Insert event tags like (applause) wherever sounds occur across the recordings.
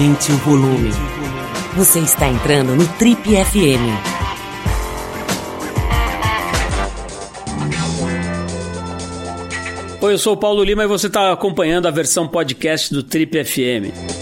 Aumente o volume. Você está entrando no Trip FM. Oi, eu sou o Paulo Lima e você está acompanhando a versão podcast do Trip FM.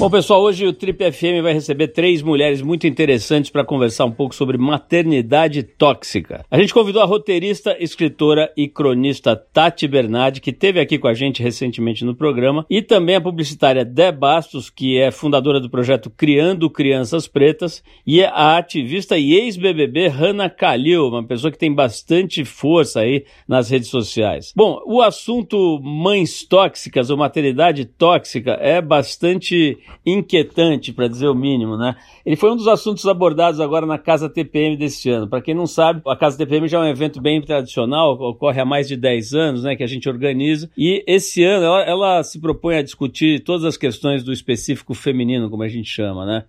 Bom, pessoal, hoje o Trip FM vai receber três mulheres muito interessantes para conversar um pouco sobre maternidade tóxica. A gente convidou a roteirista, escritora e cronista Tati Bernardi, que esteve aqui com a gente recentemente no programa, e também a publicitária Dé Bastos, que é fundadora do projeto Criando Crianças Pretas, e a ativista e ex-BBB Hannah Kalil, uma pessoa que tem bastante força aí nas redes sociais. Bom, o assunto mães tóxicas ou maternidade tóxica é bastante inquietante, para dizer o mínimo, né? Ele foi um dos assuntos abordados agora na Casa TPM deste ano. Para quem não sabe, a Casa TPM já é um evento bem tradicional, ocorre há mais de 10 anos, né, que a gente organiza, e esse ano ela, ela se propõe a discutir todas as questões do específico feminino, como a gente chama, né?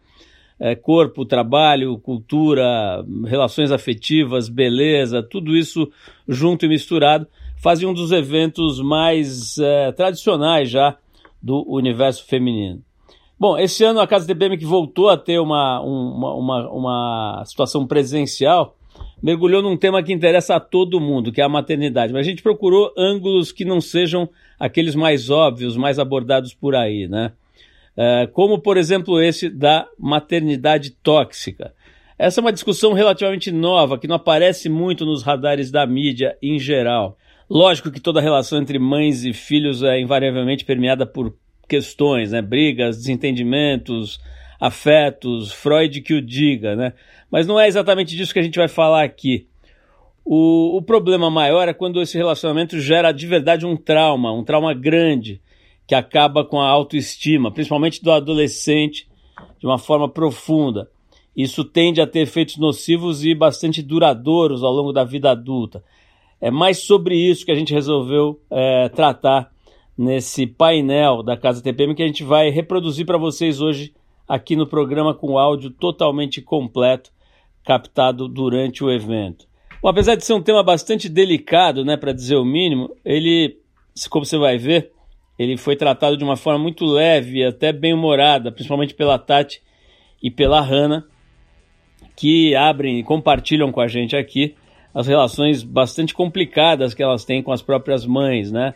É, corpo, trabalho, cultura, relações afetivas, beleza, tudo isso junto e misturado, fazia um dos eventos mais é, tradicionais já do universo feminino. Bom, esse ano a Casa DBM que voltou a ter uma, uma, uma, uma situação presencial, mergulhou num tema que interessa a todo mundo, que é a maternidade. Mas a gente procurou ângulos que não sejam aqueles mais óbvios, mais abordados por aí, né? É, como, por exemplo, esse da maternidade tóxica. Essa é uma discussão relativamente nova, que não aparece muito nos radares da mídia em geral. Lógico que toda relação entre mães e filhos é invariavelmente permeada por questões, né? Brigas, desentendimentos, afetos, Freud que o diga, né? Mas não é exatamente disso que a gente vai falar aqui. O, o problema maior é quando esse relacionamento gera de verdade um trauma, um trauma grande, que acaba com a autoestima, principalmente do adolescente, de uma forma profunda. Isso tende a ter efeitos nocivos e bastante duradouros ao longo da vida adulta. É mais sobre isso que a gente resolveu é, tratar nesse painel da Casa TPM que a gente vai reproduzir para vocês hoje aqui no programa com áudio totalmente completo, captado durante o evento. Bom, apesar de ser um tema bastante delicado, né, para dizer o mínimo, ele, como você vai ver, ele foi tratado de uma forma muito leve e até bem humorada, principalmente pela Tati e pela Hannah, que abrem e compartilham com a gente aqui as relações bastante complicadas que elas têm com as próprias mães, né?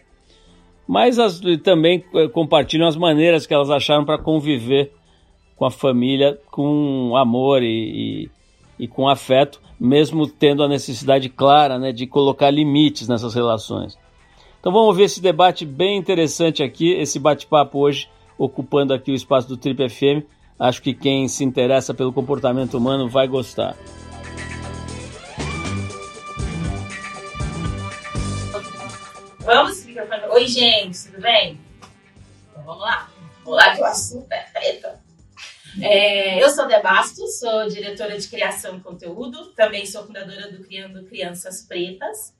Mas as, também eh, compartilham as maneiras que elas acharam para conviver com a família com amor e, e, e, com afeto, mesmo tendo a necessidade clara né, de colocar limites nessas relações. Então vamos ver esse debate bem interessante aqui, esse bate-papo hoje, ocupando aqui o espaço do Trip FM. Acho que quem se interessa pelo comportamento humano vai gostar. Vamos Oi, gente, tudo bem? Então, vamos lá. Vamos lá que o assunto é treta. É, eu sou Debastos, sou diretora de criação e conteúdo, também sou fundadora do Criando Crianças Pretas.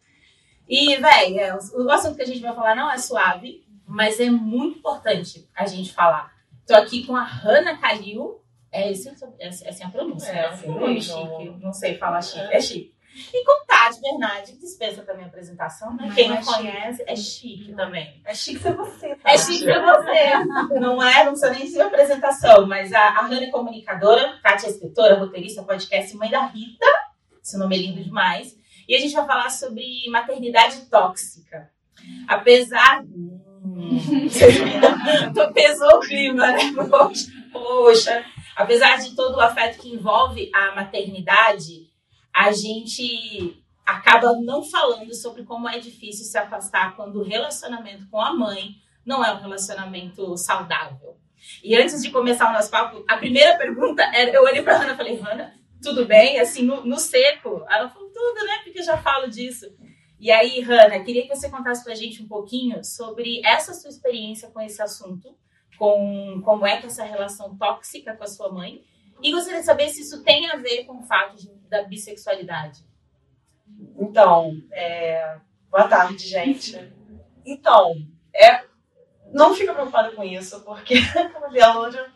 E, velho, é, o assunto que a gente vai falar não é suave, mas é muito importante a gente falar. Tô aqui com a Hannah Kalil. É, esse, é, é assim a pronúncia, é, né? Muito chique. Não sei falar chique. É chique. E com Tati Bernardi, que dispensa também a apresentação, né? Quem não é conhece, chique. é chique também. É chique ser você, tá? É chique ser você. não é, não precisa nem ser apresentação, mas a, a Hannah é comunicadora, Tati é escritora, roteirista, podcast, mãe da Rita, esse nome é lindo demais. E a gente vai falar sobre maternidade tóxica. Apesar. Pesou o clima, né? Poxa. Apesar de todo o afeto que envolve a maternidade, a gente acaba não falando sobre como é difícil se afastar quando o relacionamento com a mãe não é um relacionamento saudável. E antes de começar o nosso papo, a primeira pergunta era: eu olhei para Ana e falei, Ana, tudo bem? Assim, no, no, seco? Ela falou, tudo, né? Porque eu já falo disso. E aí, Hanna, queria que você contasse para a gente um pouquinho sobre essa sua experiência com esse assunto, com como é que essa relação tóxica com a sua mãe e gostaria de saber se isso tem a ver com o fato de, da bissexualidade. Então, é... boa tarde, gente. Então, é... não fica preocupada com isso, porque (laughs) Lúdia,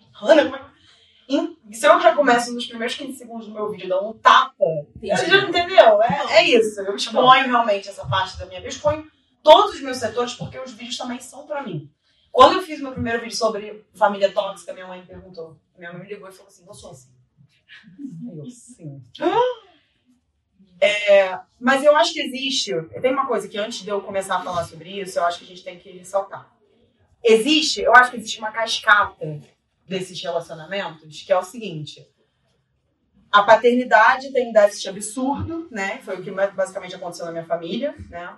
se eu já começo nos primeiros 15 segundos do meu vídeo dando um tapa, você já entendeu? É, é isso. Eu exponho realmente essa parte da minha vida, exponho todos os meus setores, porque os vídeos também são para mim. Quando eu fiz meu primeiro vídeo sobre família tóxica, minha mãe perguntou. Minha mãe me ligou e falou assim: Eu sou assim. Eu, sim. É, mas eu acho que existe. Tem uma coisa que antes de eu começar a falar sobre isso, eu acho que a gente tem que ressaltar. Existe, eu acho que existe uma cascata desses relacionamentos, que é o seguinte. A paternidade tem um déficit absurdo, né? Foi o que basicamente aconteceu na minha família, né?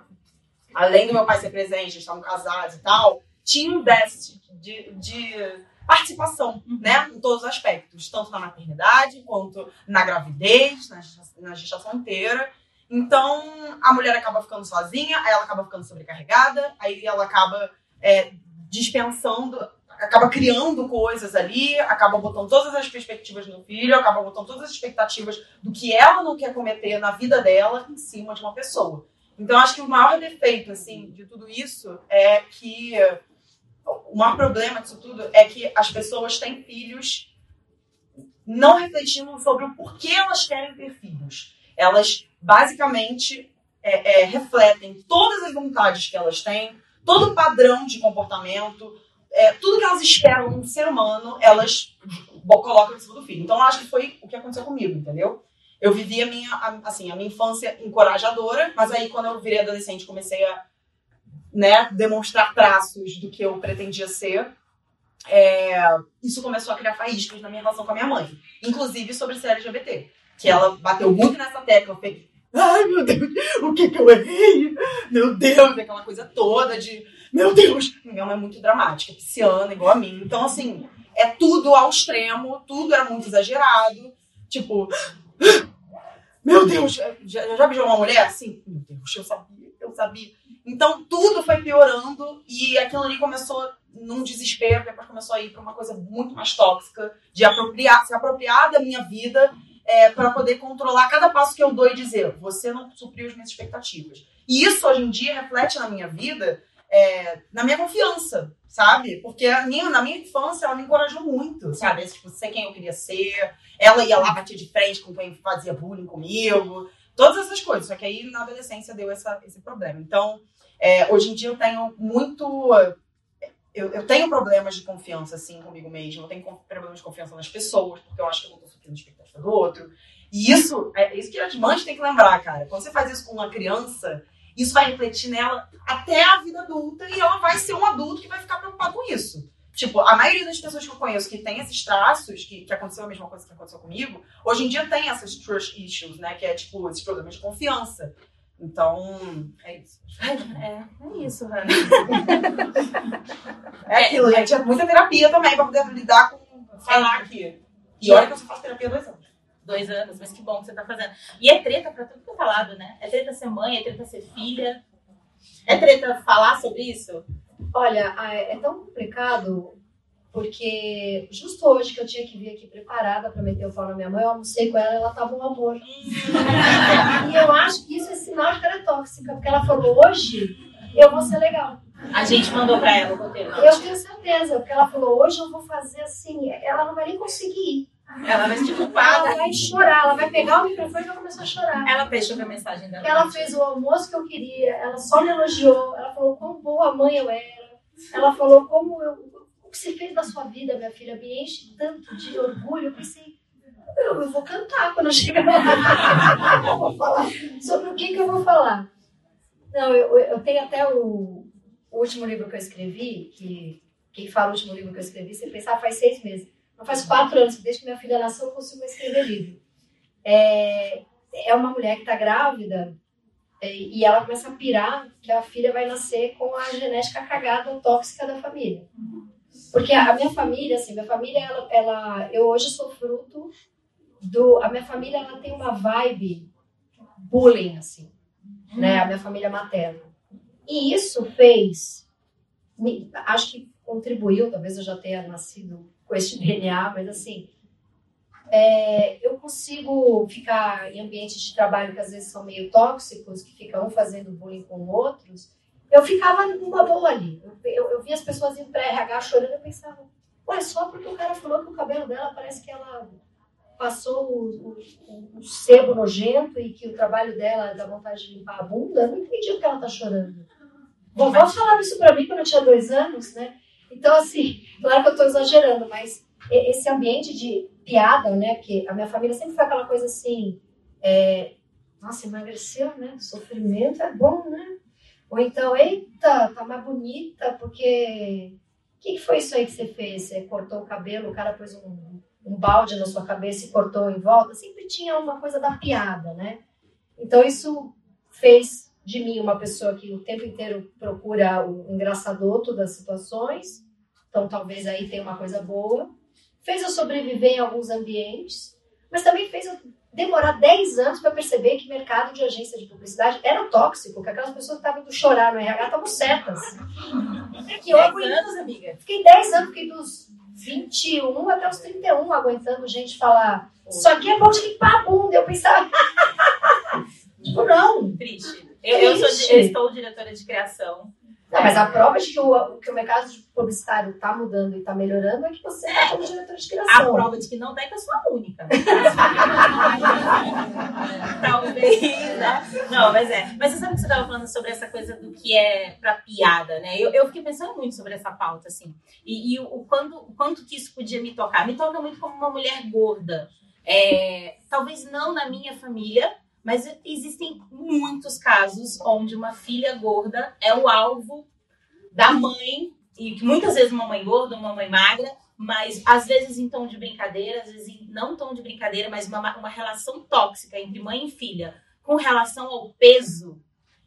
Além do meu pai ser presente, estavam casados e tal, tinha um déficit de, de participação, uhum. né? Em todos os aspectos, tanto na maternidade quanto na gravidez, na gestação, na gestação inteira. Então, a mulher acaba ficando sozinha, aí ela acaba ficando sobrecarregada, aí ela acaba é, dispensando, acaba criando coisas ali, acaba botando todas as perspectivas no filho, acaba botando todas as expectativas do que ela não quer cometer na vida dela em cima de uma pessoa. Então, acho que o maior defeito, assim, de tudo isso é que o maior problema disso tudo é que as pessoas têm filhos não refletindo sobre o porquê elas querem ter filhos. Elas basicamente é, é, refletem todas as vontades que elas têm, todo o padrão de comportamento, é, tudo que elas esperam num ser humano, elas colocam em cima do filho. Então, eu acho que foi o que aconteceu comigo, entendeu? Eu vivi a minha, assim, a minha infância encorajadora, mas aí quando eu virei adolescente comecei a né, demonstrar traços do que eu pretendia ser, é, isso começou a criar faíscas na minha relação com a minha mãe, inclusive sobre ser LGBT, que ela bateu muito nessa tecla, eu falei, ai meu Deus, o que que eu errei? Meu Deus, aquela coisa toda de, meu Deus, minha mãe é muito dramática, pisciana, igual a mim, então assim, é tudo ao extremo, tudo era muito exagerado, tipo, meu Deus, já, já beijou uma mulher? Sim, meu Deus, eu sabia, eu sabia. Então tudo foi piorando e aquilo ali começou num desespero, depois começou a ir para uma coisa muito mais tóxica, de apropriar, se apropriar da minha vida é, para poder controlar cada passo que eu dou e dizer, você não supriu as minhas expectativas. E isso hoje em dia reflete na minha vida, é, na minha confiança, sabe? Porque minha, na minha infância ela me encorajou muito, sabe? Tipo, ser quem eu queria ser, ela ia lá bater de frente com quem fazia bullying comigo, todas essas coisas. Só que aí na adolescência deu essa, esse problema. Então, é, hoje em dia eu tenho muito. Eu, eu, tenho problemas de confiança, assim, comigo mesmo. Eu tenho problemas de confiança nas pessoas, porque eu acho que eu não tô suprindo a expectativa do outro. E isso, é isso que as mães têm que lembrar, cara. Quando você faz isso com uma criança, isso vai refletir nela até a vida adulta e ela vai ser um adulto que vai ficar preocupado com isso. Tipo, a maioria das pessoas que eu conheço que tem esses traços, que, que aconteceu a mesma coisa que aconteceu comigo, hoje em dia tem essas trust issues, né? Que é, tipo, esses problemas de confiança. Então, é isso. É, é isso, Rana. é aquilo, é, gente. É muita terapia também pra poder lidar com falar aqui. E olha que eu só faço terapia há dois anos. Dois anos, mas que bom que você tá fazendo. E é treta pra tudo que é falado, né? É treta ser mãe, é treta ser filha. É treta falar sobre isso? Olha, é tão complicado porque justo hoje que eu tinha que vir aqui preparada para meter o pau na minha mãe, eu almocei com ela, ela tava um amor. e eu acho que isso é sinal de que ela é tóxica, porque ela falou, hoje eu vou ser legal. A gente mandou para ela o roteiro. Eu tenho certeza, porque ela falou, hoje eu vou fazer assim, ela não vai nem conseguir ir. Ela vai se culpar. Ela vai chorar, ela vai pegar o microfone e vai começar a chorar. Ela fechou a mensagem dela. Ela fez o almoço que eu queria, ela só me elogiou, ela falou quão boa mãe eu era. Ela falou como eu, que você fez da sua vida, minha filha, me enche tanto de orgulho. Eu pensei, eu, eu vou cantar quando eu chegar lá. eu vou falar. Sobre o que, que eu vou falar? Não, eu, eu tenho até o, o último livro que eu escrevi, que quem fala o último livro que eu escrevi, você pensa, ah, faz seis meses. Não faz quatro anos, desde que minha filha nasceu, eu consigo escrever livro. É, é uma mulher que está grávida é, e ela começa a pirar que a filha vai nascer com a genética cagada tóxica da família. Porque a minha família, assim, minha família, ela, ela, eu hoje sou fruto do, a minha família, ela tem uma vibe bullying, assim, né? A minha família materna. E isso fez, me, acho que contribuiu, talvez eu já tenha nascido com esse DNA, mas assim, é, eu consigo ficar em ambientes de trabalho que às vezes são meio tóxicos, que ficam um fazendo bullying com outros, eu ficava numa boa ali. Eu, eu, eu via as pessoas em pré-RH chorando, eu pensava, ué, só porque o cara falou que o cabelo dela parece que ela passou o, o, o sebo nojento e que o trabalho dela dá vontade de limpar a bunda, eu não entendi o que ela tá chorando. Vovó falava isso pra mim quando eu tinha dois anos, né? Então, assim, (laughs) claro que eu tô exagerando, mas esse ambiente de piada, né? Porque a minha família sempre foi aquela coisa assim, é, nossa, emagreceu, né? Sofrimento é bom, né? Ou então, eita, tá mais bonita, porque. O que, que foi isso aí que você fez? Você cortou o cabelo, o cara pôs um, um balde na sua cabeça e cortou em volta. Sempre tinha uma coisa da piada, né? Então, isso fez de mim uma pessoa que o tempo inteiro procura o engraçadoto das situações. Então, talvez aí tenha uma coisa boa. Fez eu sobreviver em alguns ambientes, mas também fez eu demorar 10 anos para perceber que mercado de agência de publicidade era tóxico, que aquelas pessoas que estavam indo chorar no RH estavam certas. Que eu 10 aguentei- anos, amiga. fiquei 10 anos, fiquei dos 21 até os 31 aguentando gente falar isso aqui é bom de limpar a bunda. Eu pensava, tipo, não. Triste. Eu, eu, sou, Triste. eu estou diretora de criação. Não, mas a prova de que o, que o mercado publicitário está mudando e está melhorando é que você é como diretor de A criação. prova de que não tá é que eu sou a única. (laughs) Talvez, né? Não, mas é. Mas você sabe que você estava falando sobre essa coisa do que é pra piada, né? Eu, eu fiquei pensando muito sobre essa pauta, assim. E, e o, o quando, o quanto que isso podia me tocar. Me toca muito como uma mulher gorda. É, talvez não na minha família, mas existem muitos casos onde uma filha gorda é o alvo da mãe, e muitas vezes uma mãe gorda, uma mãe magra, mas às vezes em tom de brincadeira, às vezes em não tom de brincadeira, mas uma, uma relação tóxica entre mãe e filha com relação ao peso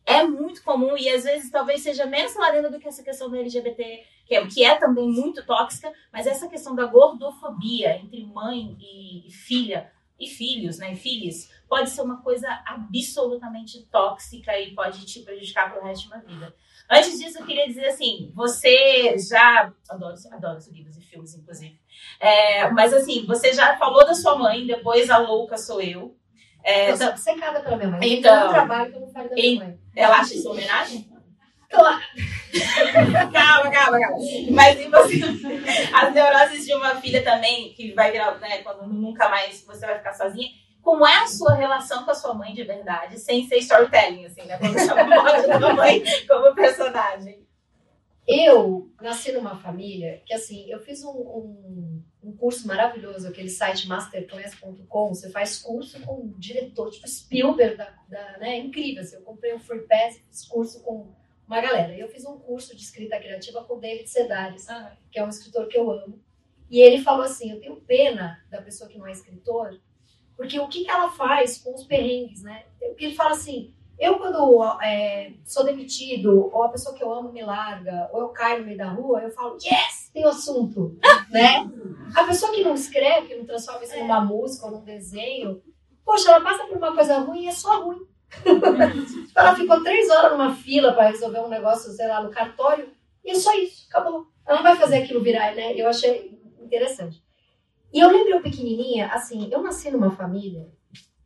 é muito comum e às vezes talvez seja menos faladeira do que essa questão do LGBT, que é, que é também muito tóxica, mas essa questão da gordofobia entre mãe e filha e filhos, né, e filhos, pode ser uma coisa absolutamente tóxica e pode te prejudicar pro resto de uma vida. Antes disso, eu queria dizer assim, você já adoro, adoro os livros e filmes, inclusive. É, mas assim, você já falou da sua mãe, depois a louca sou eu. É, Eu sou obcecada pela minha mãe. Então. Um trabalho que eu não faço da minha mãe. ela acha isso homenagem? Claro. (laughs) calma, calma, calma. Mas e você? (laughs) As neuroses de uma filha também, que vai virar, né, quando nunca mais você vai ficar sozinha. Como é a sua relação com a sua mãe de verdade, sem ser storytelling, assim, né? Quando chama a sua mãe como personagem. Eu nasci numa família que, assim, eu fiz um, um, um curso maravilhoso, aquele site masterclass.com. Você faz curso com um diretor, tipo Spielberg, da, da, né? É incrível. Assim, eu comprei um free pass fiz curso com uma galera. Eu fiz um curso de escrita criativa com o David Sedaris, que é um escritor que eu amo. E ele falou assim: Eu tenho pena da pessoa que não é escritor, porque o que, que ela faz com os perrengues, né? Porque ele fala assim: eu, quando é, sou demitido, ou a pessoa que eu amo me larga, ou eu caio no meio da rua, eu falo, yes, tem assunto, (laughs) né? A pessoa que não escreve, que não transforma isso numa música ou num desenho, poxa, ela passa por uma coisa ruim e é só ruim. Ela ficou três horas numa fila para resolver um negócio, sei lá, no cartório, e é só isso, acabou. Ela não vai fazer aquilo virar, né? Eu achei interessante. E eu lembro eu pequenininha, assim, eu nasci numa família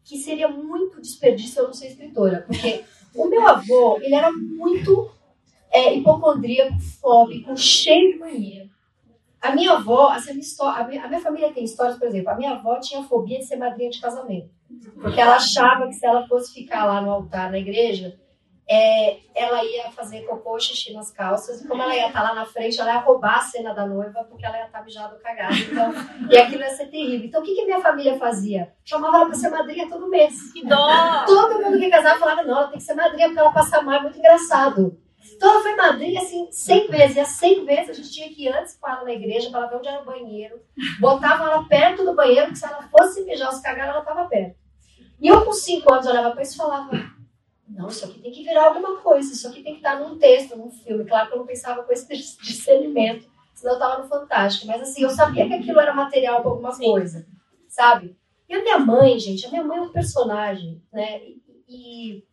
que seria muito desperdício eu não ser escritora, porque o meu avô, ele era muito é, hipocondríaco, fóbico, cheio de mania. A minha avó, história, a, minha, a minha família tem histórias, por exemplo, a minha avó tinha fobia de ser madrinha de casamento, porque ela achava que se ela fosse ficar lá no altar na igreja, é, ela ia fazer cocô xixi nas calças, e como ela ia estar lá na frente, ela ia roubar a cena da noiva, porque ela ia estar mijada ou cagada. Então, e aquilo ia ser terrível. Então, o que, que minha família fazia? Chamava ela para ser madrinha todo mês. Que dó! Todo mundo que casava falava, não, ela tem que ser madrinha, porque ela passa mal, é muito engraçado. Então, ela foi madrinha, assim, 100 vezes. E as 100 vezes, a gente tinha que ir antes com ela na igreja, para ela ver onde era o banheiro. Botavam ela perto do banheiro, porque se ela fosse mijar ou se cagar, ela estava perto. E eu, com 5 anos, olhava para isso e falava, não, isso aqui tem que virar alguma coisa, isso aqui tem que estar num texto, num filme. Claro que eu não pensava com esse (laughs) discernimento, senão eu estava no Fantástico. Mas assim, eu sabia que aquilo era material para alguma coisa, sabe? E a minha mãe, gente, a minha mãe é um personagem, né? E, e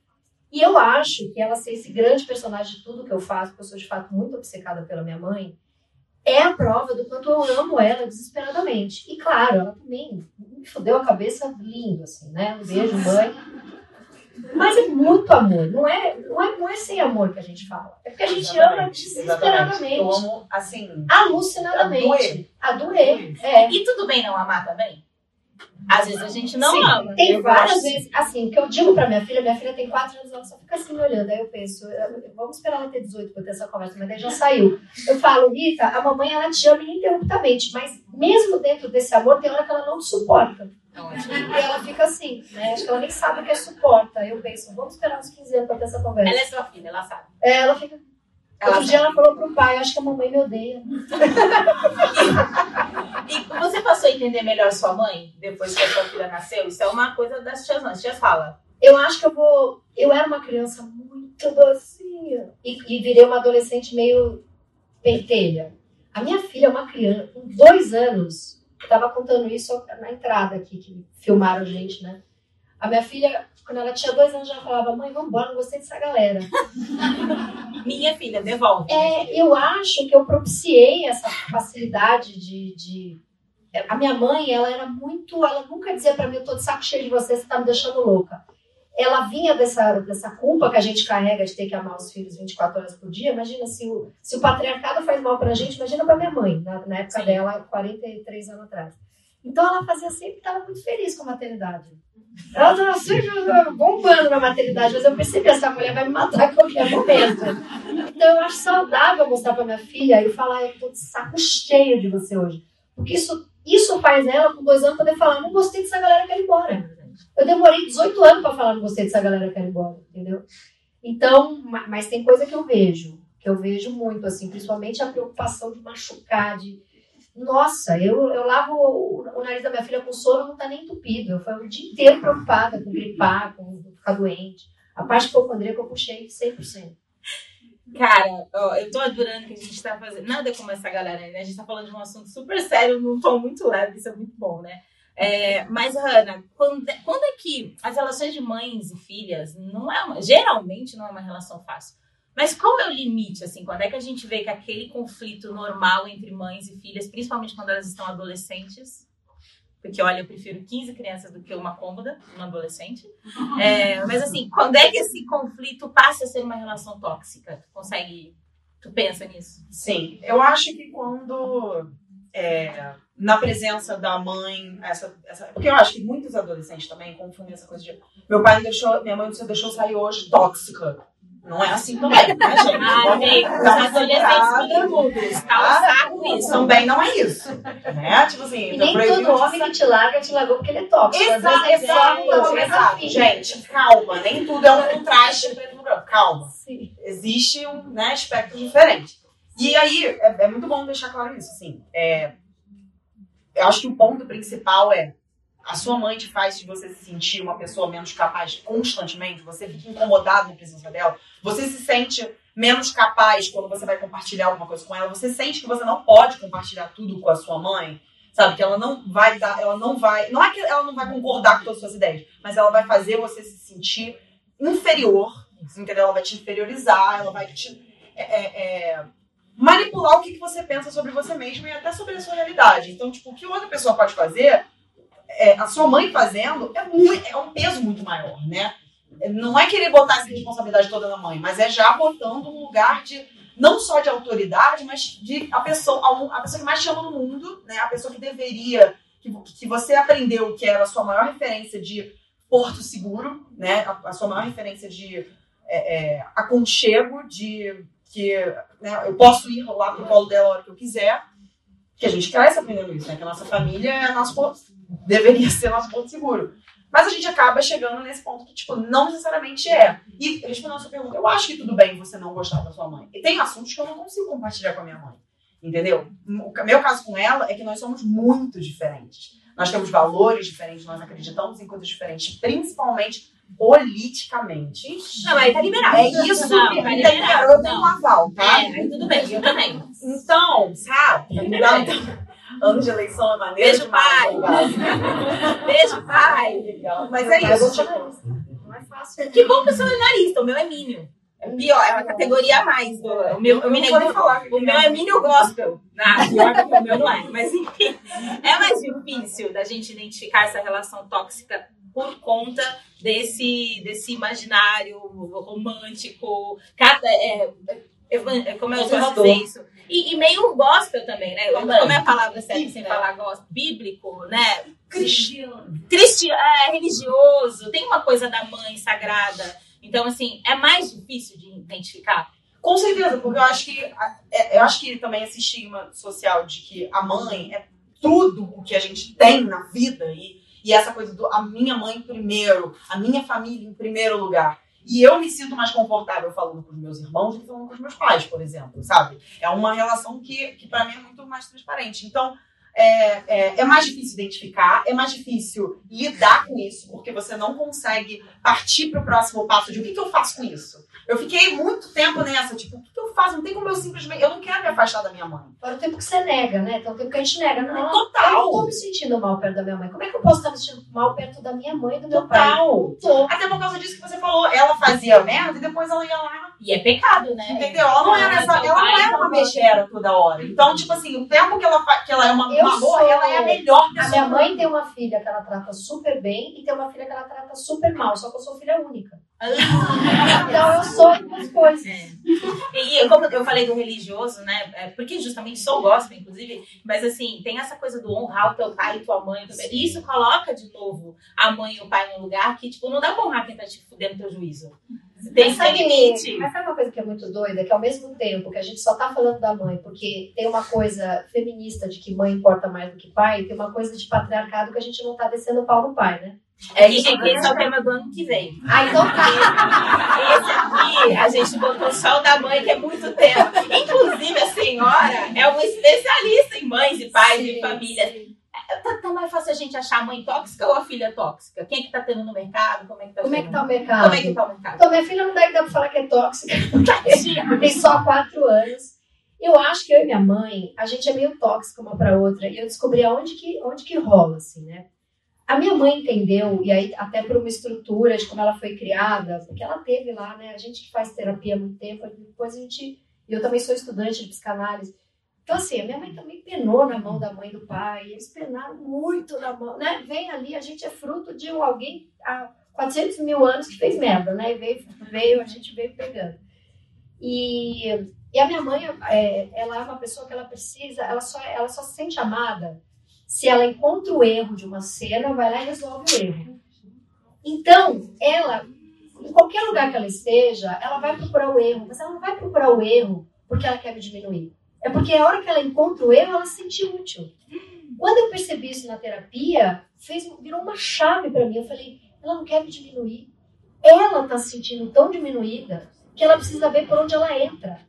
eu acho que ela ser esse grande personagem de tudo que eu faço, porque eu sou de fato muito obcecada pela minha mãe, é a prova do quanto eu amo ela desesperadamente. E claro, ela também me fudeu a cabeça lindo, assim, né? Um beijo, mãe. Mas é muito amor, não é, não é, não é sem amor que a gente fala. É porque a gente ama Exatamente, desesperadamente, Eu amo, assim, alucinadamente, A doer. a doer. É. E tudo bem não amar também? Às vezes a gente não Sim, ama. Tem várias gosto. vezes, assim, o que eu digo pra minha filha, minha filha tem 4 anos, ela só fica assim me olhando. Aí eu penso, vamos esperar ela ter 18 pra ter essa conversa, mas daí já saiu. Eu falo, Rita, a mamãe ela te ama ininterruptamente, mas mesmo dentro desse amor, tem hora que ela não te suporta. Acho E ela fica assim, né? Acho que ela nem sabe o que é suporta. Aí eu penso, vamos esperar uns 15 anos pra ter essa conversa. Ela é sua filha, ela sabe. É, ela fica. Ela Outro dia ela falou pro pai, acho que a mamãe me odeia. (laughs) E você passou a entender melhor sua mãe depois que a sua filha nasceu? Isso é uma coisa das tias não. As tias falam. Eu acho que eu vou. Eu era uma criança muito docinha. E, e virei uma adolescente meio pentelha. A minha filha é uma criança, com dois anos, eu tava contando isso na entrada aqui, que filmaram a gente, né? A minha filha, quando ela tinha dois anos, já falava: mãe, vamos embora, não gostei dessa galera. (laughs) Minha filha, devolve. É, eu acho que eu propiciei essa facilidade de, de- A minha mãe, ela era muito. Ela nunca dizia pra mim: eu tô de saco cheio de você, você tá me deixando louca. Ela vinha dessa, dessa culpa que a gente carrega de ter que amar os filhos 24 horas por dia. Imagina se o, se o patriarcado faz mal pra gente, imagina pra minha mãe, na, na época Sim. dela, 43 anos atrás. Então ela fazia sempre, estava muito feliz com a maternidade. Ela estava sempre bombando na maternidade, mas eu percebi, essa mulher vai me matar a qualquer momento. Então eu acho saudável mostrar pra minha filha e falar, eu tô de saco cheio de você hoje. Porque isso, isso faz ela, com dois anos, poder falar, não gostei dessa galera, quero ir embora. Eu demorei 18 anos pra falar, não gostei dessa galera, quero ir embora, entendeu? Então, ma- mas tem coisa que eu vejo, que eu vejo muito, assim, principalmente a preocupação de machucar, de... Nossa, eu, eu lavo o, o nariz da minha filha com soro, não tá nem entupido. Eu fui o dia inteiro preocupada com gripar, com ficar doente. A parte hipocondríaca eu puxei 100%. Cara, ó, eu tô adorando que a gente tá fazendo. Nada como essa galera né? A gente tá falando de um assunto super sério, num tom muito leve, isso é muito bom, né? É, mas, Hanna, quando, quando é que as relações de mães e filhas não é uma. Geralmente não é uma relação fácil. Mas qual é o limite, assim? Quando é que a gente vê que aquele conflito normal entre mães e filhas, principalmente quando elas estão adolescentes, porque olha, eu prefiro 15 crianças do que uma cômoda, uma adolescente. (laughs) É, mas assim, quando é que esse conflito passa a ser uma relação tóxica? Tu consegue. Tu pensa nisso? Sim, eu acho que quando é, na presença da mãe, essa, essa, porque eu acho que muitos adolescentes também confundem essa coisa de meu pai me deixou, minha mãe me deixou sair hoje tóxica. Não é assim também, né, gente? (laughs) Ah, Vamos amigo, os adolescentes mudos, tá saco isso. Também não é isso. Né? Tipo assim, E eu nem todo homem que te larga, te largou porque ele é tóxico. Exato, é exato, exato, exato. Gente, calma, nem tudo é um contraste preto no branco. Calma. Sim. Existe um né, espectro diferente. E aí, é, é muito bom deixar claro isso, assim. É, eu acho que o ponto principal é a sua mãe te faz você se sentir uma pessoa menos capaz constantemente, você fica incomodado na presença dela, você se sente menos capaz quando você vai compartilhar alguma coisa com ela, você sente que você não pode compartilhar tudo com a sua mãe, sabe? Que ela não vai dar, ela não vai, não é que ela não vai concordar com todas as suas ideias, mas ela vai fazer você se sentir inferior, entendeu? Ela vai te inferiorizar, ela vai te é, é, é, manipular o que, que você pensa sobre você mesmo e até sobre a sua realidade. Então, tipo, o que outra pessoa pode fazer, é, a sua mãe fazendo, é, muito, é um peso muito maior, né? Não é querer botar essa responsabilidade toda na mãe, mas é já botando um lugar de não só de autoridade, mas de a pessoa, a, pessoa que mais te ama no mundo, né? A pessoa que deveria, que, que você aprendeu que era a sua maior referência de porto seguro, né? A, a sua maior referência de é, é, aconchego, de que né, eu posso ir lá pro colo dela a hora que eu quiser. Que a gente cresce aprendendo isso, né? Que a nossa família é nosso ponto, deveria ser nosso ponto seguro. Mas a gente acaba chegando nesse ponto que, tipo, não necessariamente é. E respondendo a sua pergunta, eu acho que tudo bem você não gostar da sua mãe. E tem assuntos que eu não consigo compartilhar com a minha mãe. Entendeu? O meu caso com ela é que nós somos muito diferentes. Nós temos valores diferentes, nós acreditamos em coisas diferentes, principalmente politicamente. Não, aí tá liberado. É isso não, que tá tenho, liberado. eu tenho um aval, tá? É, aí tudo bem, eu também. Então, sabe? Então, ano de eleição é maneiro Beijo, pai. né? Beijo, pai. Legal. Mas é isso, tipo, Não é fácil. Que bom que eu sou minorista, o meu é mínimo. É pior, é uma categoria a mais. Do, o meu, eu eu me não nego- falar O meu é mínimo gospel. Ah, pior que o meu não é. Mas enfim, é mais difícil da gente identificar essa relação tóxica por conta desse, desse imaginário romântico. Cada, é, evan- é, como eu Conservador. dizer isso? E, e meio gospel também, né? Também. Como é a palavra certa sem falar gospel? Bíblico, né? cristi é, religioso, tem uma coisa da mãe sagrada. Então, assim, é mais difícil de identificar. Com certeza, porque eu acho que é, eu acho que também esse estigma social de que a mãe é tudo o que a gente tem na vida e, e essa coisa do a minha mãe primeiro, a minha família em primeiro lugar. E eu me sinto mais confortável falando com os meus irmãos do que falando com os meus pais, por exemplo, sabe? É uma relação que, que para mim é muito mais transparente. Então, é, é, é, mais difícil identificar, é mais difícil lidar com isso, porque você não consegue partir para o próximo passo de o que, que, eu faço com isso. Eu fiquei muito tempo nessa, tipo, o que, que, eu faço? Não tem como eu simplesmente. Eu não quero me afastar da minha mãe. Para o tempo que você nega, né? Então o tempo que a gente nega. Não, Total. Eu não tô me sentindo mal perto da minha mãe. Como é que eu posso estar me sentindo mal perto da minha mãe e do meu Total. pai? Total. Até por causa disso que você falou, ela fazia merda e depois ela ia lá e é pecado, né? Entendeu? Ela não era, essa, ela não era uma mexera toda hora. Então, tipo assim, o tempo que ela, que ela é uma, uma boa, ela é a melhor pessoa. A minha mãe tem uma filha que ela trata super bem e tem uma filha que ela trata super mal, só que eu sou filha única. então eu sou duas coisas. É. E como eu falei do religioso, né? É, porque justamente sou gospel, inclusive, mas assim, tem essa coisa do honrar o teu pai e tua mãe. E isso coloca de novo a mãe e o pai num lugar que, tipo, não dá pra honrar quem tá te fudendo teu juízo. Tem mas sabe, limite. Mas sabe uma coisa que é muito doida? Que ao mesmo tempo que a gente só tá falando da mãe, porque tem uma coisa feminista de que mãe importa mais do que pai, tem uma coisa de patriarcado que a gente não tá descendo o pau no pai, né? É isso, esse é o tema do ano que vem. Ah, então tá. Esse aqui, a gente botou só o da mãe, que é muito tema. Inclusive, a senhora é uma especialista em mães e pais sim, e famílias. Sim tá tão mais fácil a gente achar a mãe tóxica ou a filha tóxica? Quem é que tá tendo no mercado? Como é que tá, Como é que tá o mercado? Como é que tá o mercado? Então, minha filha não dá pra falar que é tóxica. (laughs) Tem só quatro anos. Eu acho que eu e minha mãe, a gente é meio tóxica uma para outra. E eu descobri aonde que, onde que rola, assim, né? A minha mãe entendeu, e aí até por uma estrutura de como ela foi criada, porque ela teve lá, né? A gente que faz terapia há muito tempo, depois a gente. E eu também sou estudante de psicanálise. Então, assim, a minha mãe também penou na mão da mãe do pai, eles penaram muito na mão, né? Vem ali, a gente é fruto de alguém há 400 mil anos que fez merda, né? E veio, veio, a gente veio pegando. E, e a minha mãe, é, ela é uma pessoa que ela precisa, ela só, ela só se sente amada se ela encontra o erro de uma cena, vai lá e resolve o erro. Então, ela, em qualquer lugar que ela esteja, ela vai procurar o erro, mas ela não vai procurar o erro porque ela quer me diminuir. É porque a hora que ela encontra o erro, ela se sente útil. Quando eu percebi isso na terapia, fez, virou uma chave para mim. Eu falei, ela não quer me diminuir. Ela está se sentindo tão diminuída que ela precisa ver por onde ela entra.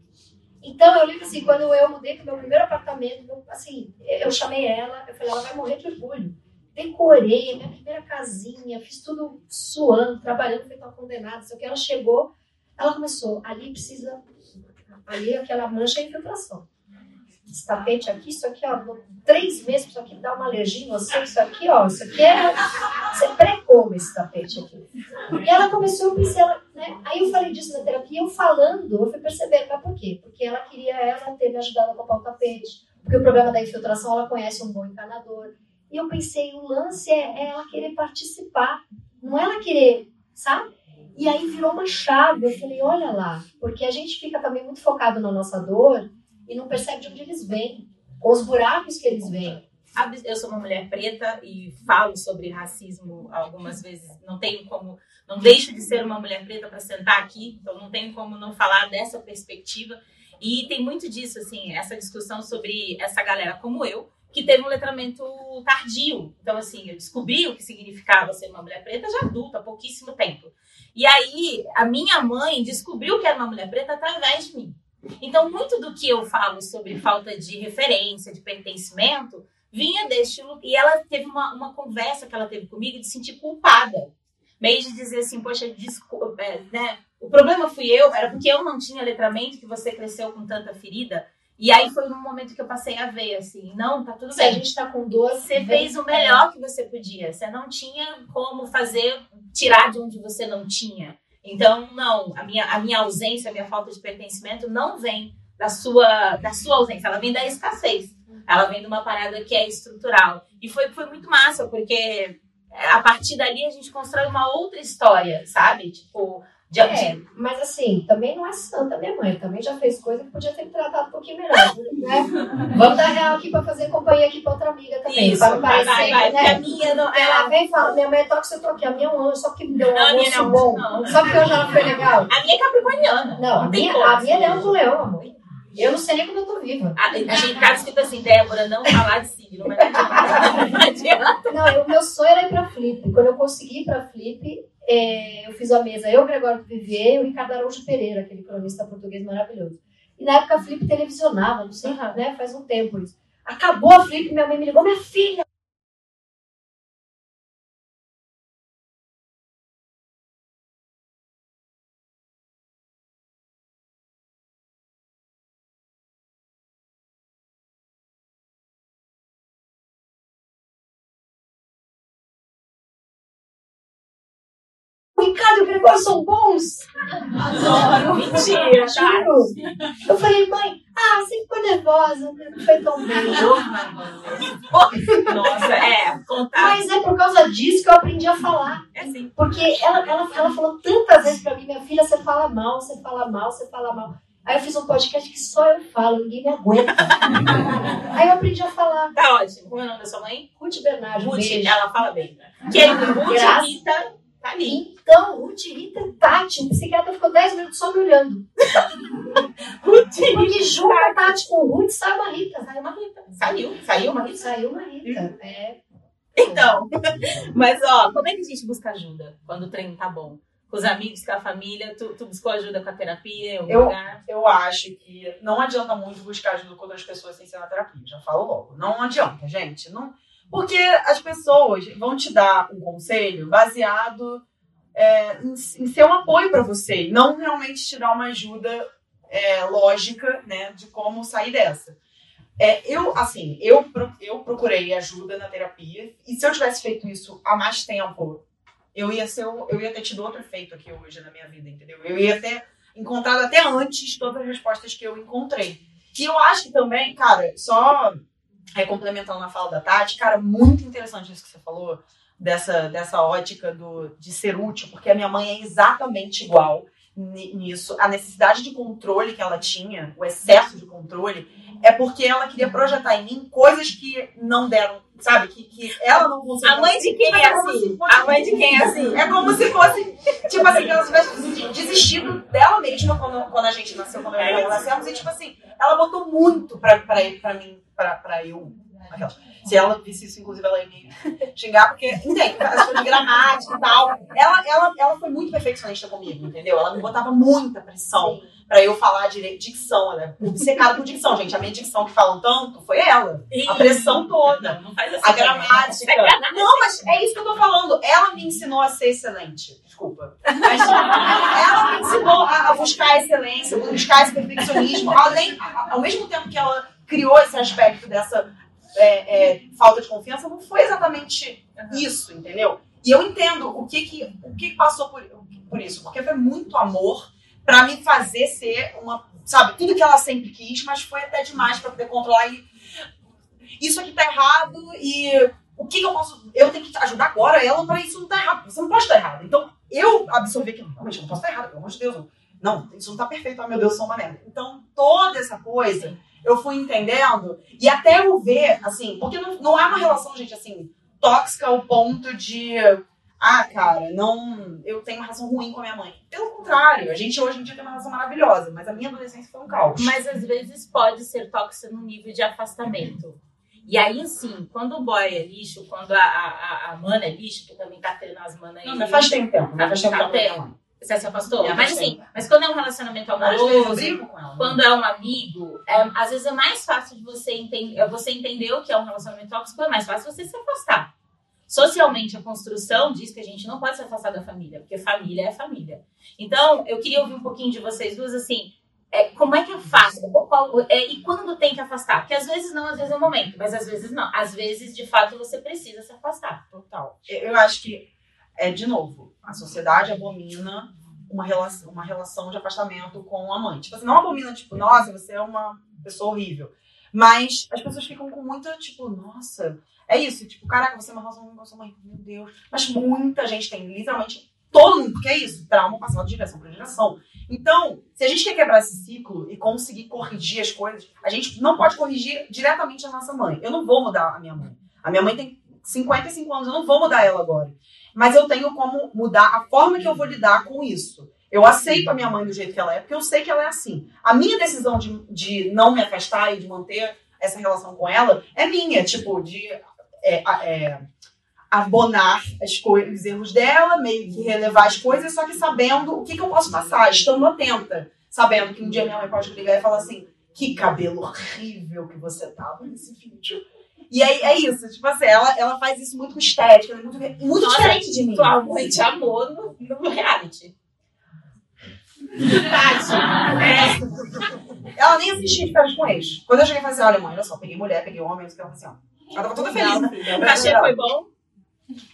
Então, eu lembro assim, quando eu mudei para o meu primeiro apartamento, assim, eu chamei ela, eu falei, ela vai morrer de orgulho. Decorei minha primeira casinha, fiz tudo suando, trabalhando, feito uma condenada, o que. Ela chegou, ela começou, ali precisa, ali aquela mancha é infiltração esse tapete aqui, isso aqui, ó, três meses, isso aqui dá uma alergia em você, isso aqui, ó, isso aqui é. Você pré-come esse tapete aqui. E ela começou a pensar, né? Aí eu falei disso na terapia, eu falando, eu fui percebendo, mas por quê? Porque ela queria ela ter me ajudado a comprar o tapete. Porque o problema da infiltração, ela conhece um bom encanador. E eu pensei, o lance é, é ela querer participar, não é ela querer, sabe? E aí virou uma chave. Eu falei, olha lá, porque a gente fica também muito focado na nossa dor e não percebe de onde eles vêm, com os buracos que eles vêm. Eu sou uma mulher preta e falo sobre racismo algumas vezes. Não tenho como, não deixo de ser uma mulher preta para sentar aqui, então não tenho como não falar dessa perspectiva. E tem muito disso, assim, essa discussão sobre essa galera como eu, que teve um letramento tardio. Então, assim, eu descobri o que significava ser uma mulher preta já adulta, há pouquíssimo tempo. E aí, a minha mãe descobriu que era uma mulher preta através de mim. Então, muito do que eu falo sobre falta de referência, de pertencimento, vinha deste lugar. E ela teve uma, uma conversa que ela teve comigo de sentir culpada. Meio de dizer assim, poxa, desculpa, é, né? O problema fui eu, era porque eu não tinha letramento que você cresceu com tanta ferida. E aí foi no momento que eu passei a ver, assim, não, tá tudo Se bem. a gente tá com dor. Você fez o melhor que você podia. Você não tinha como fazer, tirar de onde você não tinha. Então, não, a minha, a minha ausência, a minha falta de pertencimento não vem da sua, da sua ausência, ela vem da escassez. Ela vem de uma parada que é estrutural. E foi, foi muito massa, porque a partir dali a gente constrói uma outra história, sabe? Tipo, De, É, mas assim, também não é santa minha mãe. Também já fez coisa que podia ter me tratado um pouquinho melhor. Né? Vamos dar real aqui pra fazer companhia aqui pra outra amiga também. Isso, pra não vai, parecer, vai, vai. Porque a né? minha não. Ela vem e fala, minha mãe é tóxica, eu tô aqui. A minha é um anjo, só porque me deu um Não, almoço não, bom. não. Só porque hoje ela foi legal. A minha é capricorniana. Não, a minha, como, a minha é assim. leão com leão, amor. Eu não sei nem como eu tô viva. A, a gente tá escrito assim, Débora, não falar de signo, mas não adianta. Não o meu sonho era ir pra Flip. Quando eu consegui ir pra Flip, eu fiz a mesa, eu, Gregório Vivier e o Ricardo Araújo Pereira, aquele cronista português maravilhoso. E na época a Flip televisionava, não sei, né, faz um tempo isso. Acabou a Flip, minha mãe me ligou, minha filha, Gregório são bons. Adoro. Mentira? Juro. Eu falei, mãe, ah, você ficou nervosa, não foi tão bem. Nossa, é, contar. Mas é por causa disso que eu aprendi a falar. É assim. Porque ela, ela, ela falou tantas vezes pra mim, minha filha, você fala mal, você fala mal, você fala mal. Aí eu fiz um podcast que só eu falo, ninguém me aguenta. (laughs) Aí eu aprendi a falar. Tá ótimo. Como é o nome da sua mãe? Ruth Bernardo, Ruth, beijo. ela fala bem. Que é Ruth. Rita, tá ali. Então, Ruth Rita e Tati, o psiquiatra ficou 10 minutos só me olhando. (laughs) Porque junta Tati com Ruth, sai uma Rita. Saiu uma Rita. Saiu, saiu uma Rita. Saiu uma Rita. É. Então, (laughs) mas ó, como é que a gente busca ajuda quando o treino tá bom? Com os amigos, com a família, tu, tu buscou ajuda com a terapia em algum Eu- lugar? Eu acho que não adianta muito buscar ajuda com outras pessoas sem ser na terapia. Já falo logo. Não adianta, gente. Não... Porque as pessoas vão te dar um conselho baseado é, em, em ser um apoio para você. Não realmente te dar uma ajuda é, lógica, né, de como sair dessa. É, eu, assim, eu, eu procurei ajuda na terapia. E se eu tivesse feito isso há mais tempo, eu ia, ser, eu ia ter tido outro efeito aqui hoje na minha vida, entendeu? Eu ia ter encontrado até antes todas as respostas que eu encontrei. E eu acho que também, cara, só é, complementando a fala da Tati, cara, muito interessante isso que você falou, dessa, dessa ótica do, de ser útil, porque a minha mãe é exatamente igual ni- nisso. A necessidade de controle que ela tinha, o excesso de controle, é porque ela queria projetar em mim coisas que não deram, sabe? Que, que ela não conseguiu. A mãe de quem é assim? A mãe de quem é assim? É como se fosse, tipo assim, que ela tivesse desi- desistido dela mesma quando, quando a gente nasceu, quando eu ela nascemos. E, tipo assim, ela botou muito pra, pra, pra mim, pra, pra eu. Aquela. Se ela visse isso, inclusive, ela ia me (laughs) xingar, porque, entende, as coisas de gramática e tal. Ela, ela, ela foi muito perfeccionista comigo, entendeu? Ela me botava muita pressão pra eu falar direito. Dicção, ela é obcecada por dicção, gente. A minha dicção que falam tanto foi ela. A pressão toda. Não, não faz assim. A gramática. Não, mas é isso que eu tô falando. Ela me ensinou a ser excelente. Desculpa. Mas ela me ensinou a, a buscar a excelência, buscar esse perfeccionismo. Além, ao mesmo tempo que ela criou esse aspecto dessa é, é, falta de confiança, não foi exatamente isso, entendeu? E eu entendo o que que, o que passou por, por isso. Porque foi muito amor pra me fazer ser uma. Sabe, tudo que ela sempre quis, mas foi até demais pra poder controlar e. Isso aqui tá errado e o que, que eu posso. Eu tenho que ajudar agora ela pra isso não tá errado. Você não pode estar errado. Então, eu absorvi que, realmente, eu não posso estar errado, pelo amor de Deus. Não, isso não tá perfeito, ah, meu Deus, eu sou uma merda. Então, toda essa coisa eu fui entendendo e até eu ver, assim, porque não, não é uma relação, gente, assim, tóxica ao ponto de. Ah, cara, não. Eu tenho uma relação ruim com a minha mãe. Pelo contrário, a gente hoje em dia tem uma relação maravilhosa, mas a minha adolescência foi um caos. Mas às vezes pode ser tóxica no nível de afastamento. E aí sim, quando o boy é lixo, quando a, a, a- mana é lixo, que também tá tendo as manas aí. Não, mas faz tempo, tempo, né? Faz tempo Tá que Você se afastou? Me mas assim, mas quando é um relacionamento amoroso, brigo com ela. né? quando é um amigo, é, às vezes é mais fácil de você entender, você entender o que é um relacionamento tóxico, é mais fácil você se afastar. Socialmente, a construção diz que a gente não pode se afastar da família, porque família é família. Então, eu queria ouvir um pouquinho de vocês duas, assim, é, como é que afasta? Qual- é, e quando tem que afastar? Porque às vezes não, às vezes é o momento, mas às vezes não. Às vezes, de fato, você precisa se afastar. Total. Eu acho que, é, de novo, a sociedade abomina uma relação, uma relação de afastamento com a mãe. Tipo assim, não abomina, tipo, nossa, você é uma pessoa horrível. Mas as pessoas ficam com muita, tipo, nossa, é isso, tipo, caraca, você é uma relação com a sua mãe, meu Deus. Mas muita gente tem, literalmente, todo mundo, porque é isso, trauma passado de geração para geração. Então, se a gente quer quebrar esse ciclo e conseguir corrigir as coisas, a gente não pode corrigir diretamente a nossa mãe. Eu não vou mudar a minha mãe. A minha mãe tem 55 anos, eu não vou mudar ela agora. Mas eu tenho como mudar a forma que eu vou lidar com isso. Eu aceito a minha mãe do jeito que ela é, porque eu sei que ela é assim. A minha decisão de, de não me afastar e de manter essa relação com ela é minha, tipo, de é, é, abonar as coisas, os erros dela, meio que relevar as coisas, só que sabendo o que, que eu posso passar, estando atenta, sabendo que um dia minha mãe pode ligar e falar assim: que cabelo horrível que você tava nesse vídeo. E aí é isso, tipo assim, ela, ela faz isso muito com estética, é muito, muito Nossa, diferente de mim. Tua mãe te amou no, no reality. Tati, é, Ela nem assistia de férias com ex. Quando eu cheguei e falei assim, olha mãe, olha só, peguei mulher, peguei homem, ela falou assim, ó. Ela tava toda feliz. Não, o cachê foi bom?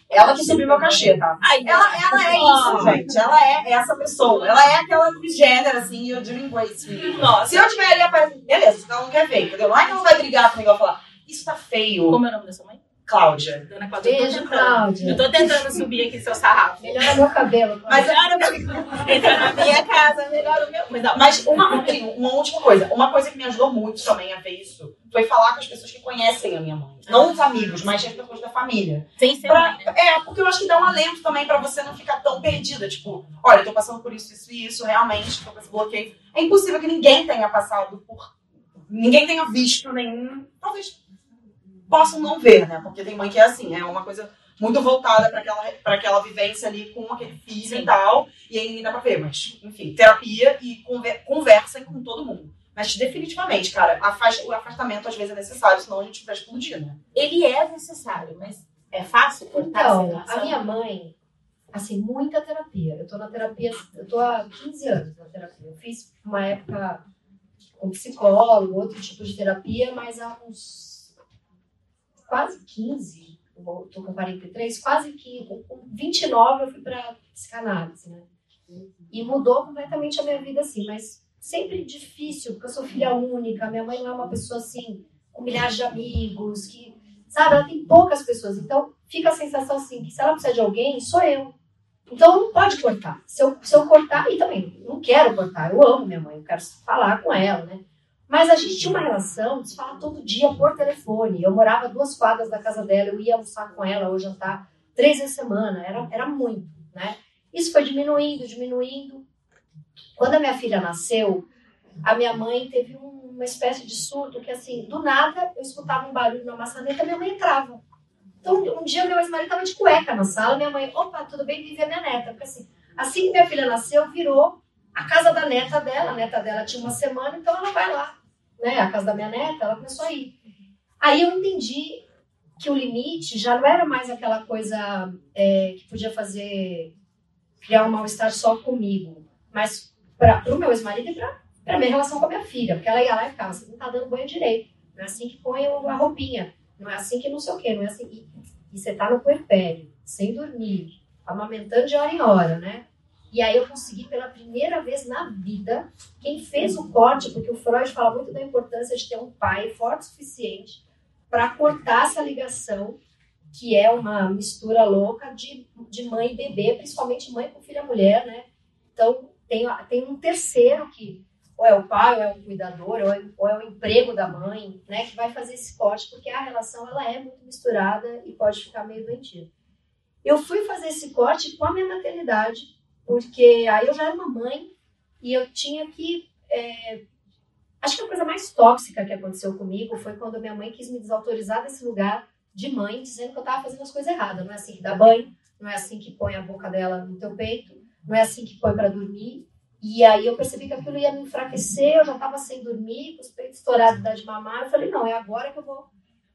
Ela que subiu meu cachê, tá? Aí, Ela, ela é isso, gente. Ela é essa pessoa. Ela é aquela Jenner, assim, eu Dream Grace. Se eu tiver ali, aparece... beleza, ela não quer ver, entendeu? Não é que ela vai brigar comigo e falar, isso tá feio, como é o nome da sua mãe? Cláudia. Dona Cláudia. eu Beijo, tentando. Cláudia. Eu tô tentando subir aqui seu sarrafo. Melhora meu cabelo. Mas, Melhora meu. Entra na minha casa, melhora o meu. Mas, não, mas uma, uma última coisa. Uma coisa que me ajudou muito também a ver isso foi falar com as pessoas que conhecem a minha mãe. Não os amigos, mas as pessoas da família. sem ser Pra- mãe, né? é, porque eu acho que dá um alento também pra você não ficar tão perdida. Tipo, olha, eu tô passando por isso, isso e isso, realmente, tô com esse bloqueio. É impossível que ninguém tenha passado por. Ninguém tenha visto nenhum. Talvez possam não ver, né? Porque tem mãe que é assim, é uma coisa muito voltada pra aquela, pra aquela vivência ali com aquele filho Sim. e tal. E aí dá pra ver, mas, enfim, terapia e conver, conversem com todo mundo. Mas definitivamente, cara, afasta- o afastamento às vezes é necessário, senão a gente vai explodir, né? Ele é necessário, mas é fácil cortar essa Então, relação? a minha mãe, assim, muita terapia. Eu tô na terapia, eu tô há 15 anos na terapia. Eu fiz uma época com psicólogo, outro tipo de terapia, mas há uns quase 15, eu tô com 43, quase 15, com 29 eu fui pra psicanálise, né? E mudou completamente a minha vida, assim, mas sempre difícil, porque eu sou filha única, minha mãe não é uma pessoa, assim, com milhares de amigos, que, sabe, ela tem poucas pessoas, então fica a sensação, assim, que se ela precisa de alguém, sou eu. Então não pode cortar. Se eu, se eu cortar, e também não quero cortar, eu amo minha mãe, eu quero falar com ela, né? Mas a gente tinha uma relação de se falar todo dia por telefone. Eu morava duas quadras da casa dela, eu ia almoçar com ela ou jantar três vezes a semana, era, era muito, né? Isso foi diminuindo, diminuindo. Quando a minha filha nasceu, a minha mãe teve um- uma espécie de surto que, assim, do nada, eu escutava um barulho na maçaneta, minha mãe entrava. Então, um dia meu ex-marido estava de cueca na sala, minha mãe, opa, tudo bem, vive a minha neta. Porque assim, assim que minha filha nasceu, virou a casa da neta dela. A neta dela tinha uma semana, então ela vai lá, né? A casa da minha neta, ela começou a ir. Aí eu entendi que o limite já não era mais aquela coisa é, que podia fazer, criar um mal-estar só comigo, mas para o meu ex-marido e para minha relação com a minha filha, porque ela ia lá e ficava, você não tá dando banho direito, não é assim que põe a roupinha, não é assim que não sei o quê, não é assim. E, e você tá no puerpério, sem dormir, amamentando de hora em hora, né? E aí eu consegui pela primeira vez na vida, quem fez o corte, porque o Freud fala muito da importância de ter um pai forte o suficiente para cortar essa ligação, que é uma mistura louca de, de mãe e bebê, principalmente mãe com filha mulher, né? Então tem, tem um terceiro que ou é o pai, ou é o cuidador, ou é, ou é o emprego da mãe, né, que vai fazer esse corte, porque a relação ela é muito misturada e pode ficar meio doentia. Eu fui fazer esse corte com a minha maternidade, porque aí eu já era uma mãe e eu tinha que. é, acho que a coisa mais tóxica que aconteceu comigo foi quando minha mãe quis me desautorizar desse lugar de mãe, dizendo que eu estava fazendo as coisas erradas. Não é assim que dá banho, não é assim que põe a boca dela no teu peito, não é assim que põe para dormir. E aí eu percebi que aquilo ia me enfraquecer, eu já estava sem dormir, com os peitos estourados dar de mamar. Eu falei, não, é agora que eu vou.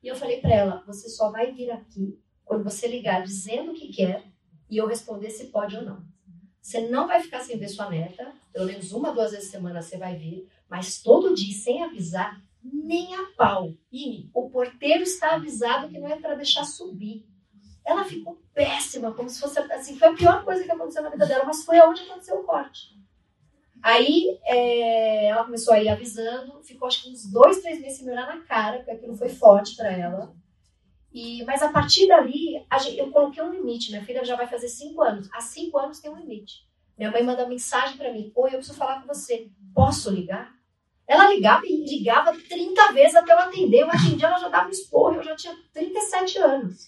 E eu falei para ela, você só vai vir aqui quando você ligar dizendo o que quer e eu responder se pode ou não. Você não vai ficar sem ver sua neta, pelo menos uma, duas vezes por semana você vai vir, mas todo dia, sem avisar, nem a pau. E o porteiro está avisado que não é para deixar subir. Ela ficou péssima, como se fosse assim, foi a pior coisa que aconteceu na vida dela, mas foi aonde aconteceu o corte. Aí é, ela começou a ir avisando, ficou acho que uns dois, três meses sem me olhar na cara, porque aquilo foi forte para ela. E, mas a partir dali, a gente- eu coloquei um limite. Minha filha já vai fazer cinco anos. Há cinco anos tem um limite. Minha mãe manda mensagem pra mim: Oi, eu preciso falar com você. Posso ligar? Ela ligava e ligava 30 vezes até eu atender. Hoje em dia ela já dava um esporro. Eu já tinha 37 anos.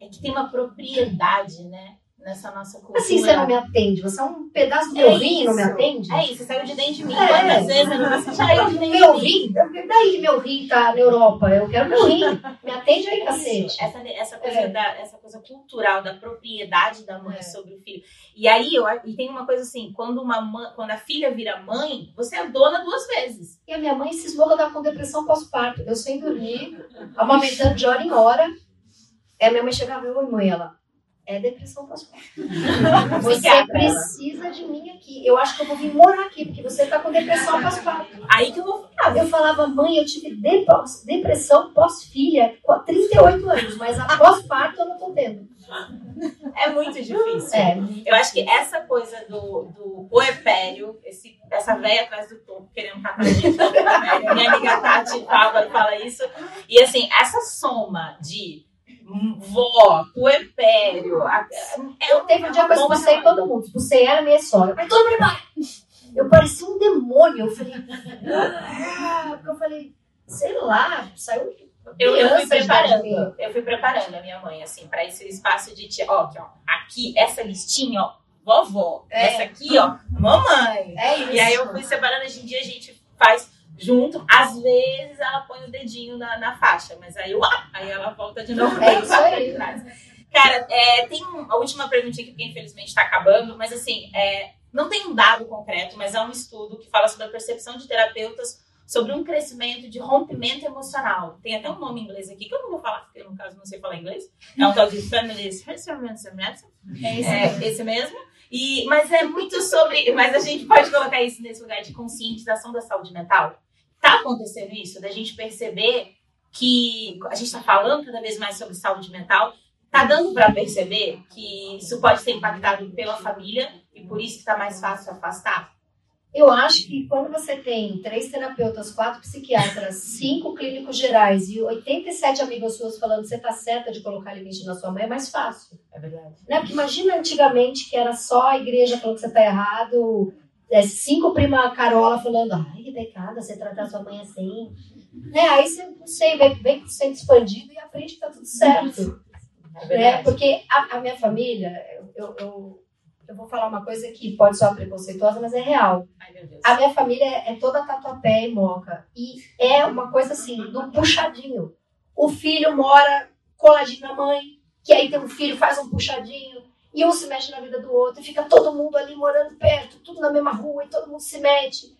É que tem uma propriedade, né? Nessa nossa cultura. Assim você não me atende. Você é um pedaço do meu É rim e não me isso. atende? É isso, você saiu de dentro de mim. É. Quantas vezes você saiu de dentro Meu de mim? rim? Daí que meu rim tá na Europa. Eu quero meu rim. Me atende aí, É cacete. isso, essa, essa, coisa É. da, essa coisa cultural da propriedade da mãe É. sobre o filho. E aí, eu, e tem uma coisa assim, quando, uma mãe, quando a filha vira mãe, você é dona duas vezes. E a minha mãe que eu tava com depressão pós-parto. Eu sem dormir, amamentando de hora em hora. A minha mãe chegava e oi, mãe, ela. É depressão pós-parto. (laughs) Você precisa de mim aqui. Eu acho que eu vou vir morar aqui, porque você tá com depressão pós-parto. Aí que eu vou ficar. Eu falava, mãe, eu tive depressão pós-filha com 38 anos, mas a pós-parto eu não tô tendo. É muito difícil. É, Eu acho que essa coisa do, do puerpério, esse, essa véia atrás do topo querendo catar a gente puerpério, minha amiga Tati Fábio fala isso. E assim, essa soma de vó, puerpério, Eu teve um dia que eu expulsei todo mundo. Expulsei ela minha sogra. Vai todo mundo. Eu parecia um demônio. Eu falei... "Ah", Porque eu falei, sei lá, saiu Eu, eu fui preparando, eu fui preparando a minha mãe, assim, pra esse espaço de tia. Ó, aqui, ó. Aqui, essa listinha, ó, vovó. É. Essa aqui, ó, mamãe. É isso. E aí eu fui separando, hoje em dia a gente faz junto. Às vezes ela põe o dedinho na, na faixa, mas aí eu, ah, aí ela volta de novo É isso aí. Cara, é, tem um- a última perguntinha aqui, porque infelizmente tá acabando, mas assim, é, não tem um dado concreto, mas é um estudo que fala sobre a percepção de terapeutas sobre um crescimento de rompimento emocional. Tem até um nome em inglês aqui que eu não vou falar, porque no caso não sei falar inglês. É um tal de Feminist É isso. é, esse mesmo. E, mas é muito sobre. Mas a gente pode colocar isso nesse lugar de conscientização da saúde mental. Tá acontecendo isso, da gente perceber que a gente tá falando cada vez mais sobre saúde mental. Tá dando para perceber que isso pode ser impactado pela família e por isso que tá mais fácil afastar? Eu acho que quando você tem três terapeutas, quatro psiquiatras, cinco clínicos gerais e 87 amigas suas falando que você tá certa de colocar limite na sua mãe, é mais fácil. É verdade. Né? Porque imagina antigamente que era só a igreja falando que você tá errado, cinco prima Carola falando, ai, que pecado você tratar sua mãe assim. Né? Aí você, não sei, vem, vem sendo expandido e aprende que tá tudo certo. É né? Porque a, a minha família, eu, eu, eu vou falar uma coisa que pode soar preconceituosa, mas é real. Ai, meu Deus. A minha família é toda tatuapé e moca. E é uma coisa assim, do puxadinho. O filho mora coladinho na mãe, que aí tem um filho, faz um puxadinho, e um se mexe na vida do outro, e fica todo mundo ali morando perto, tudo na mesma rua, e todo mundo se mete.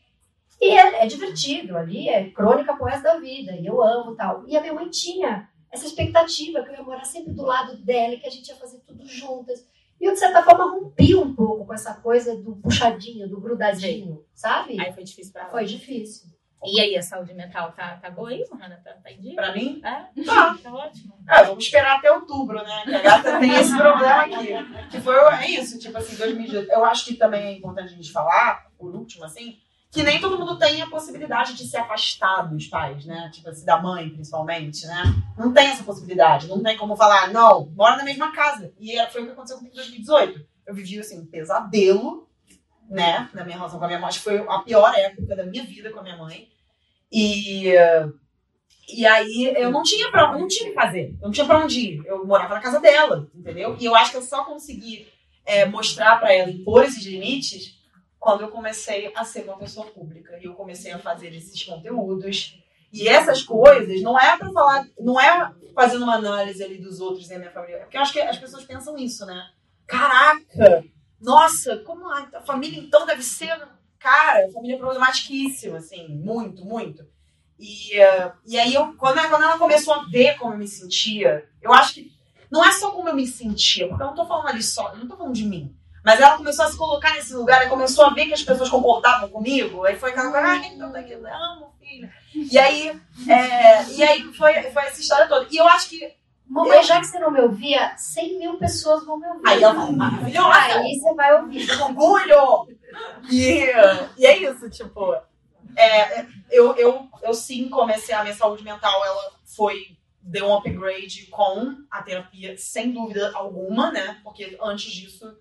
E é, é divertido, ali é crônica pro resto da vida, e eu amo tal. E a minha mãe tinha essa expectativa que eu ia morar sempre do lado dela, e que a gente ia fazer tudo juntas. E eu, de certa forma, rompi um pouco com essa coisa do puxadinho, do grudadinho, sabe? Aí foi difícil pra ela. Foi difícil. E aí, a saúde mental tá, tá boa aí, Mahana? Tá, tá em dia? Pra mim? É? Tá. Tá ótimo. Ah, vamos esperar até outubro, né? Que a gata tem esse problema aqui. (laughs) Que foi é isso, tipo assim, 2018. Eu acho que também é importante a gente falar, por último, assim, que nem todo mundo tem a possibilidade de se afastar dos pais, né? Tipo assim, da mãe, principalmente, né? Não tem essa possibilidade. Não tem como falar, não, mora na mesma casa. E foi o que aconteceu comigo em 2018. Eu vivi, assim, um pesadelo, né? Na minha relação com a minha mãe. Acho que foi a pior época da minha vida com a minha mãe. E. E aí eu não tinha pra, eu não tinha o que fazer, eu não tinha pra onde ir. Eu morava na casa dela, entendeu? E eu acho que eu só consegui é, mostrar pra ela impor esses limites quando eu comecei a ser uma pessoa pública e eu comecei a fazer esses conteúdos. E essas coisas não é pra falar, não é fazendo uma análise ali dos outros e da minha família, porque eu acho que as pessoas pensam isso, né? Caraca, nossa, como a, a família então deve ser, cara, família problematiquíssima, assim, muito, muito. E, eh, e aí, eu, quando, quando ela começou a ver como eu me sentia, eu acho que não é só como eu me sentia, porque eu não tô falando ali só, eu não tô falando de mim. Mas ela começou a se colocar nesse lugar, ela começou a ver que as pessoas concordavam comigo, aí foi aquela coisa, ah, então daqui, amo, filha. E aí, é, e aí foi, foi essa história toda. E eu acho que. Mamãe, já que você não me ouvia, 100 mil pessoas vão me ouvir. Aí ela falou, maravilhosa! Aí você vai ouvir. orgulho! E, e é isso, tipo, é, eu, eu, eu sim comecei a minha saúde mental, ela foi deu um upgrade com a terapia, sem dúvida alguma, né? Porque antes disso,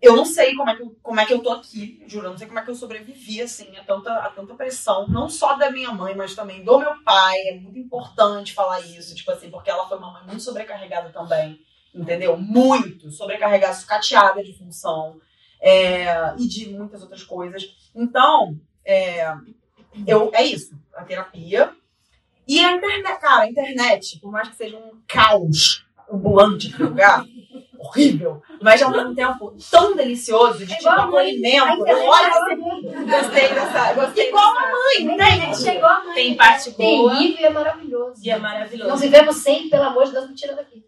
eu não sei como é que eu, como é que eu tô aqui, juro, eu não sei como é que eu sobrevivi, assim, a tanta, a tanta pressão, não só da minha mãe, mas também do meu pai. É muito importante falar isso, tipo assim, porque ela foi uma mãe muito sobrecarregada também, entendeu? Muito sobrecarregada, sucateada de função é, e de muitas outras coisas. Então, é, eu, é isso, a terapia. E a internet, cara, a internet, por mais que seja um caos ambulante de lugar, horrível, mas ao mesmo tempo tão delicioso, de É tipo acolhimento. Olha, é gostei dessa. Gostei Igual dessa. a mãe, A internet chegou a mãe. Tem parte boa Terrível e é maravilhoso. e é Nós maravilhoso. vivemos sem, pelo amor de Deus, me tira daqui.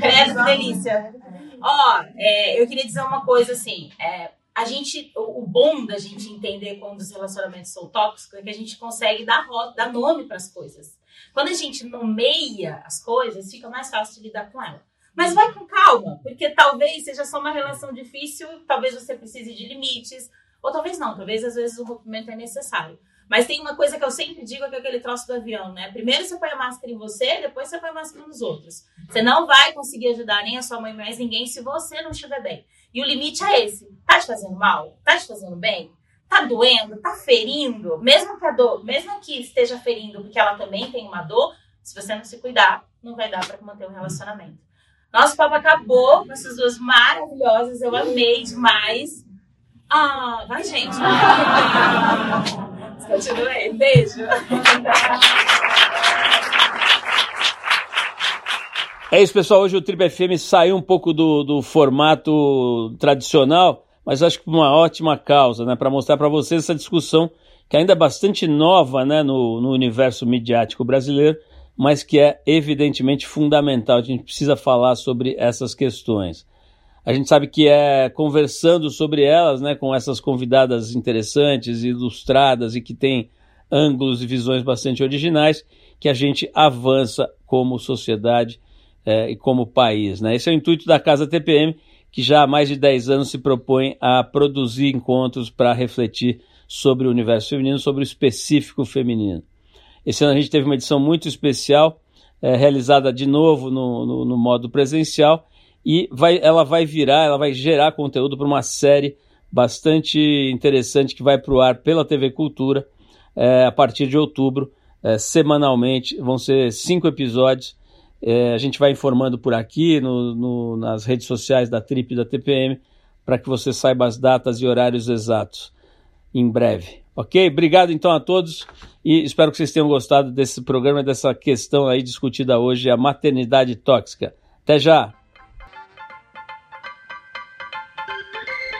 Credo, que delícia. Ó, é, eu queria dizer uma coisa assim. é, a gente, o, o bom da gente entender quando os relacionamentos são tóxicos é que a gente consegue dar, dar nome para as coisas. Quando a gente nomeia as coisas, fica mais fácil de lidar com ela. Mas vai com calma, porque talvez seja só uma relação difícil, talvez você precise de limites, ou talvez não, talvez às vezes o rompimento é necessário. Mas tem uma coisa que eu sempre digo, que é aquele troço do avião, né? Primeiro você põe a máscara em você, depois você põe a máscara nos outros. Você não vai conseguir ajudar nem a sua mãe, mais ninguém, se você não estiver bem. E o limite é esse. Tá te fazendo mal? Tá te fazendo bem? Tá doendo? Tá ferindo? Mesmo que a dor, mesmo que esteja ferindo, porque ela também tem uma dor, se você não se cuidar, não vai dar pra manter um relacionamento. Nosso papo acabou com essas duas maravilhosas. Eu amei demais. Ah, vai, gente. (laughs) Continuei. Beijo. É isso, pessoal. Hoje o Trip FM saiu um pouco do, do formato tradicional, mas acho que por uma ótima causa, né? Para mostrar para vocês essa discussão que ainda é bastante nova né? no, no universo midiático brasileiro, mas que é evidentemente fundamental. A gente precisa falar sobre essas questões. A gente sabe que é conversando sobre elas, né, com essas convidadas interessantes, ilustradas e que têm ângulos e visões bastante originais, que a gente avança como sociedade eh, e como país. Né? Esse é o intuito da Casa TPM, que já há mais de 10 anos se propõe a produzir encontros para refletir sobre o universo feminino, sobre o específico feminino. Esse ano a gente teve uma edição muito especial, eh, realizada de novo no, no, no modo presencial, e vai, ela vai virar, ela vai gerar conteúdo para uma série bastante interessante que vai para o ar pela TV Cultura eh, a partir de outubro, eh, semanalmente. Vão ser cinco episódios. Eh, a gente vai informando por aqui, no, nas redes sociais da Trip e da TPM, para que você saiba as datas e horários exatos em breve. Ok? Obrigado então a todos e espero que vocês tenham gostado desse programa, dessa questão aí discutida hoje, a maternidade tóxica. Até já!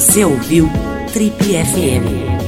Você ouviu Trip FM.